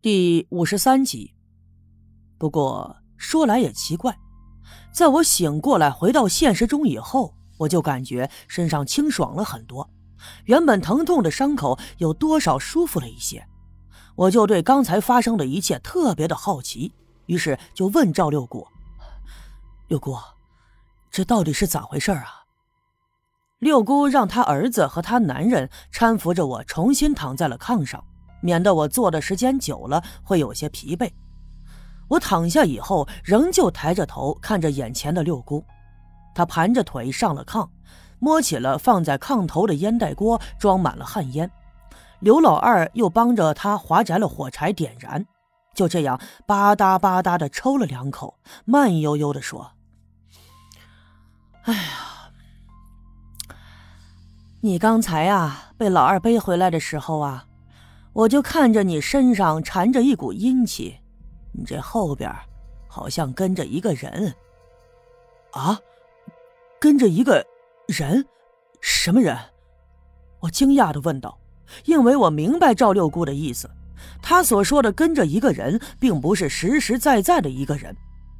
第五十三集。不过说来也奇怪，在我醒过来回到现实中以后，我就感觉身上清爽了很多，原本疼痛的伤口有多少舒服了一些。我就对刚才发生的一切特别的好奇，于是就问赵六姑：“六姑，这到底是咋回事啊？”六姑让她儿子和她男人搀扶着我重新躺在了炕上。免得我坐的时间久了会有些疲惫。我躺下以后，仍旧抬着头看着眼前的六姑。她盘着腿上了炕，摸起了放在炕头的烟袋锅，装满了旱烟。刘老二又帮着他划摘了火柴点燃，就这样吧嗒吧嗒的抽了两口，慢悠悠的说：“哎呀，你刚才啊被老二背回来的时候啊。”我就看着你身上缠着一股阴气，你这后边好像跟着一个人。啊，跟着一个人？什么人？我惊讶的问道，因为我明白赵六姑的意思，她所说的跟着一个人，并不是实实在在的一个人，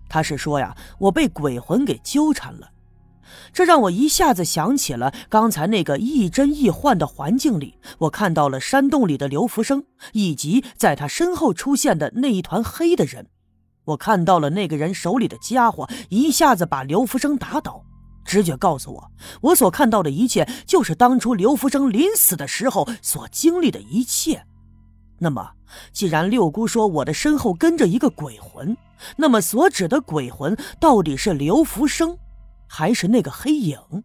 她是说呀，我被鬼魂给纠缠了。这让我一下子想起了刚才那个亦真亦幻的环境里，我看到了山洞里的刘福生，以及在他身后出现的那一团黑的人。我看到了那个人手里的家伙，一下子把刘福生打倒。直觉告诉我，我所看到的一切就是当初刘福生临死的时候所经历的一切。那么，既然六姑说我的身后跟着一个鬼魂，那么所指的鬼魂到底是刘福生？还是那个黑影。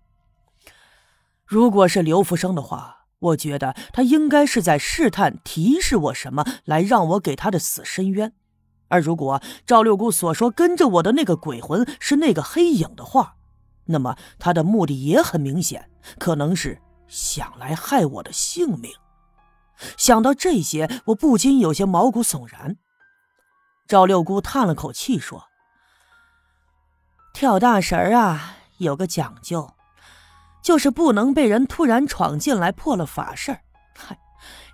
如果是刘福生的话，我觉得他应该是在试探、提示我什么，来让我给他的死伸冤。而如果赵六姑所说跟着我的那个鬼魂是那个黑影的话，那么他的目的也很明显，可能是想来害我的性命。想到这些，我不禁有些毛骨悚然。赵六姑叹了口气说。跳大神啊，有个讲究，就是不能被人突然闯进来破了法事儿。嗨，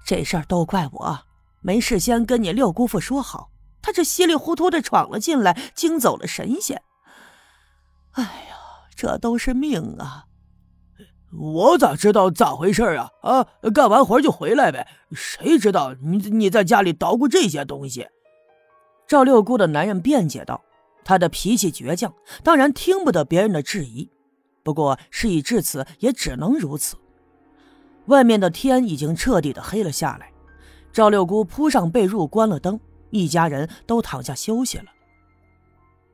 这事儿都怪我，没事先跟你六姑父说好，他这稀里糊涂的闯了进来，惊走了神仙。哎呀，这都是命啊！我咋知道咋回事啊？啊，干完活就回来呗，谁知道你你在家里捣鼓这些东西？赵六姑的男人辩解道。他的脾气倔强，当然听不得别人的质疑。不过事已至此，也只能如此。外面的天已经彻底的黑了下来。赵六姑铺上被褥，关了灯，一家人都躺下休息了。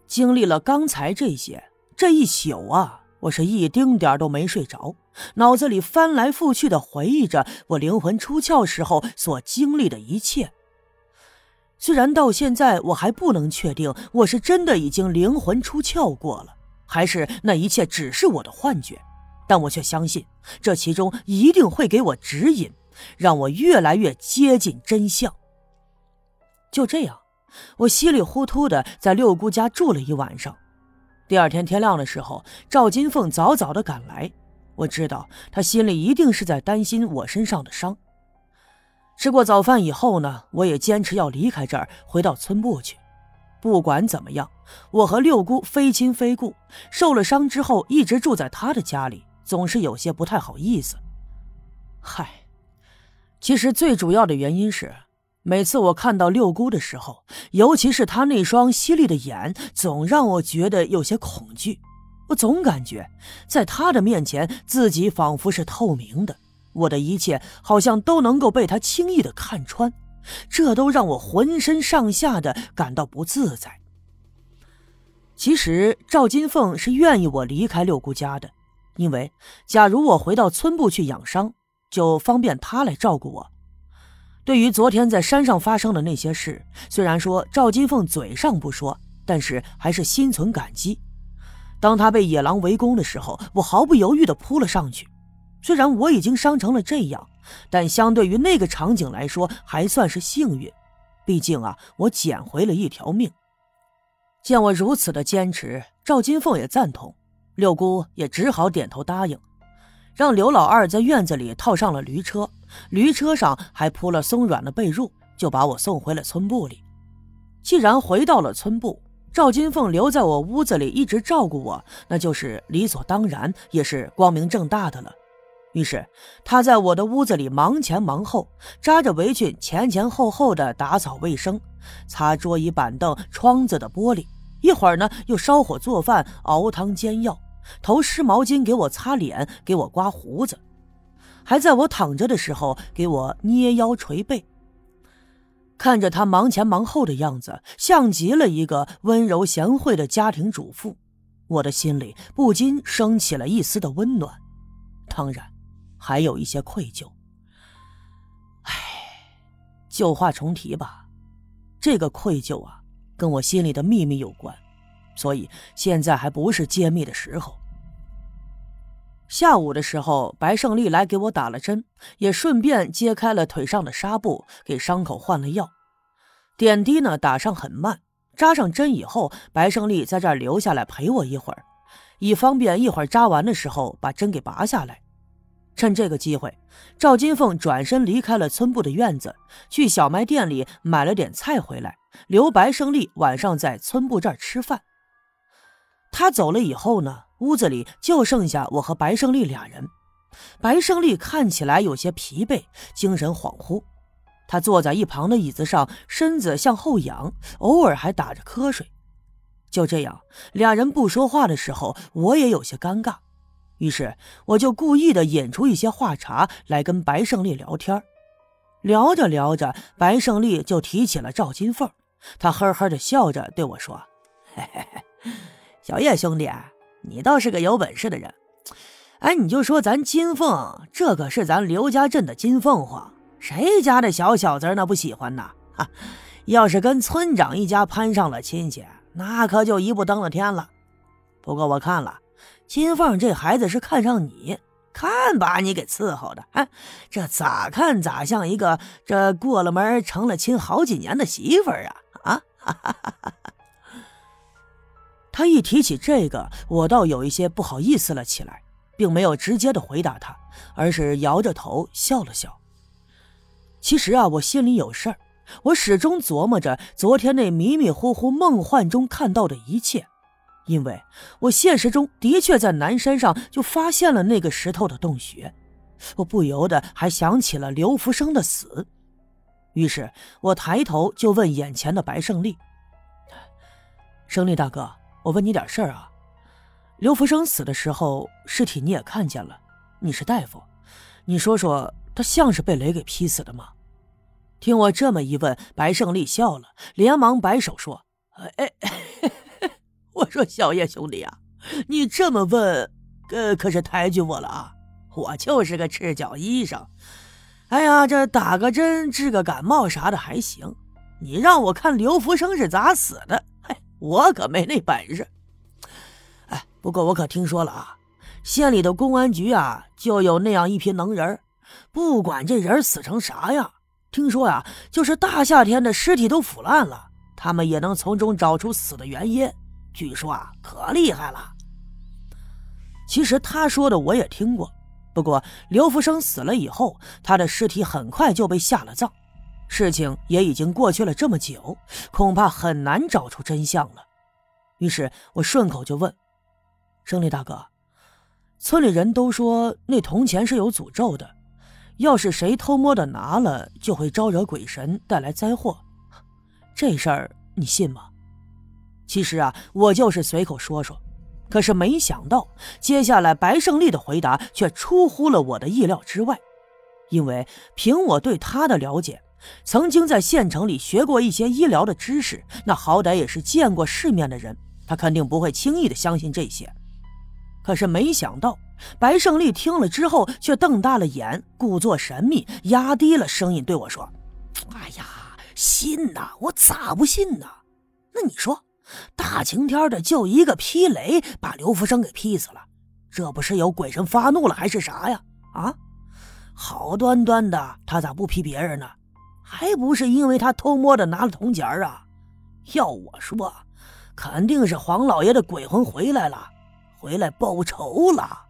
经历了刚才这些，这一宿啊，我是一丁点都没睡着，脑子里翻来覆去的回忆着我灵魂出窍时候所经历的一切。虽然到现在我还不能确定我是真的已经灵魂出窍过了，还是那一切只是我的幻觉，但我却相信这其中一定会给我指引，让我越来越接近真相。就这样，我稀里糊涂的在六姑家住了一晚上。第二天天亮的时候，赵金凤早早的赶来，我知道她心里一定是在担心我身上的伤。吃过早饭以后呢，我也坚持要离开这儿，回到村部去。不管怎么样，我和六姑非亲非故，受了伤之后一直住在她的家里，总是有些不太好意思。嗨，其实最主要的原因是，每次我看到六姑的时候，尤其是她那双犀利的眼，总让我觉得有些恐惧。我总感觉，在她的面前，自己仿佛是透明的。我的一切好像都能够被他轻易的看穿，这都让我浑身上下的感到不自在。其实赵金凤是愿意我离开六姑家的，因为假如我回到村部去养伤，就方便她来照顾我。对于昨天在山上发生的那些事，虽然说赵金凤嘴上不说，但是还是心存感激。当他被野狼围攻的时候，我毫不犹豫地扑了上去。虽然我已经伤成了这样，但相对于那个场景来说，还算是幸运。毕竟啊，我捡回了一条命。见我如此的坚持，赵金凤也赞同，六姑也只好点头答应，让刘老二在院子里套上了驴车，驴车上还铺了松软的被褥，就把我送回了村部里。既然回到了村部，赵金凤留在我屋子里一直照顾我，那就是理所当然，也是光明正大的了。于是他在我的屋子里忙前忙后，扎着围裙前前后后的打扫卫生，擦桌椅板凳、窗子的玻璃。一会儿呢，又烧火做饭、熬汤煎药，头湿毛巾给我擦脸，给我刮胡子，还在我躺着的时候给我捏腰捶背。看着他忙前忙后的样子，像极了一个温柔贤惠的家庭主妇，我的心里不禁升起了一丝的温暖，当然，还有一些愧疚。唉，旧话重提吧，这个愧疚啊，跟我心里的秘密有关，所以现在还不是揭秘的时候。下午的时候，白胜利来给我打了针，也顺便揭开了腿上的纱布，给伤口换了药。点滴呢打上很慢，扎上针以后，白胜利在这儿留下来陪我一会儿，以方便一会儿扎完的时候把针给拔下来。趁这个机会，赵金凤转身离开了村部的院子，去小卖店里买了点菜回来，留白胜利晚上在村部这儿吃饭。他走了以后呢？屋子里就剩下我和白胜利俩人。白胜利看起来有些疲惫，精神恍惚。他坐在一旁的椅子上，身子向后仰，偶尔还打着瞌睡。就这样，俩人不说话的时候，我也有些尴尬。于是，我就故意的引出一些话茬来跟白胜利聊天。聊着聊着，白胜利就提起了赵金凤。他呵呵的笑着对我说：“嘿嘿嘿，小叶兄弟。”你倒是个有本事的人，哎，你就说咱金凤，这可是咱刘家镇的金凤凰，谁家的小小子那不喜欢呢？哈，要是跟村长一家攀上了亲戚，那可就一步登了天了。不过我看了，金凤这孩子是看上你，看把你给伺候的，哎，这咋看咋像一个这过了门成了亲好几年的媳妇儿啊！啊，哈哈哈哈。他一提起这个，我倒有一些不好意思了起来，并没有直接的回答他，而是摇着头笑了笑。其实啊，我心里有事儿，我始终琢磨着昨天那迷迷糊糊梦幻中看到的一切，因为我现实中的确在南山上就发现了那个石头的洞穴，我不由得还想起了刘福生的死，于是我抬头就问眼前的白胜利：“胜利大哥。”我问你点事儿啊，刘福生死的时候，尸体你也看见了，你是大夫，你说说他像是被雷给劈死的吗？听我这么一问，白胜利笑了，连忙摆手说：“哎，说小叶兄弟啊，你这么问，呃，可是抬举我了啊，我就是个赤脚医生，哎呀，这打个针治个感冒啥的还行，你让我看刘福生是咋死的。”嘿我可没那本事，哎，不过我可听说了啊，县里的公安局啊，就有那样一批能人，不管这人死成啥样，听说呀，就是大夏天的尸体都腐烂了，他们也能从中找出死的原因。据说啊，可厉害了。其实他说的我也听过，不过刘福生死了以后，他的尸体很快就被下了葬。事情也已经过去了这么久，恐怕很难找出真相了。于是我顺口就问：“胜利大哥，村里人都说那铜钱是有诅咒的，要是谁偷摸的拿了，就会招惹鬼神，带来灾祸。这事儿你信吗？”其实啊，我就是随口说说，可是没想到接下来白胜利的回答却出乎了我的意料之外，因为凭我对他的了解。曾经在县城里学过一些医疗的知识，那好歹也是见过世面的人，他肯定不会轻易的相信这些。可是没想到，白胜利听了之后却瞪大了眼，故作神秘，压低了声音对我说：“哎呀，信呐，我咋不信呢？那你说，大晴天的就一个劈雷把刘福生给劈死了，这不是有鬼神发怒了还是啥呀？啊，好端端的他咋不劈别人呢？”还不是因为他偷摸的拿了铜钱啊！要我说，肯定是黄老爷的鬼魂回来了，回来报仇了。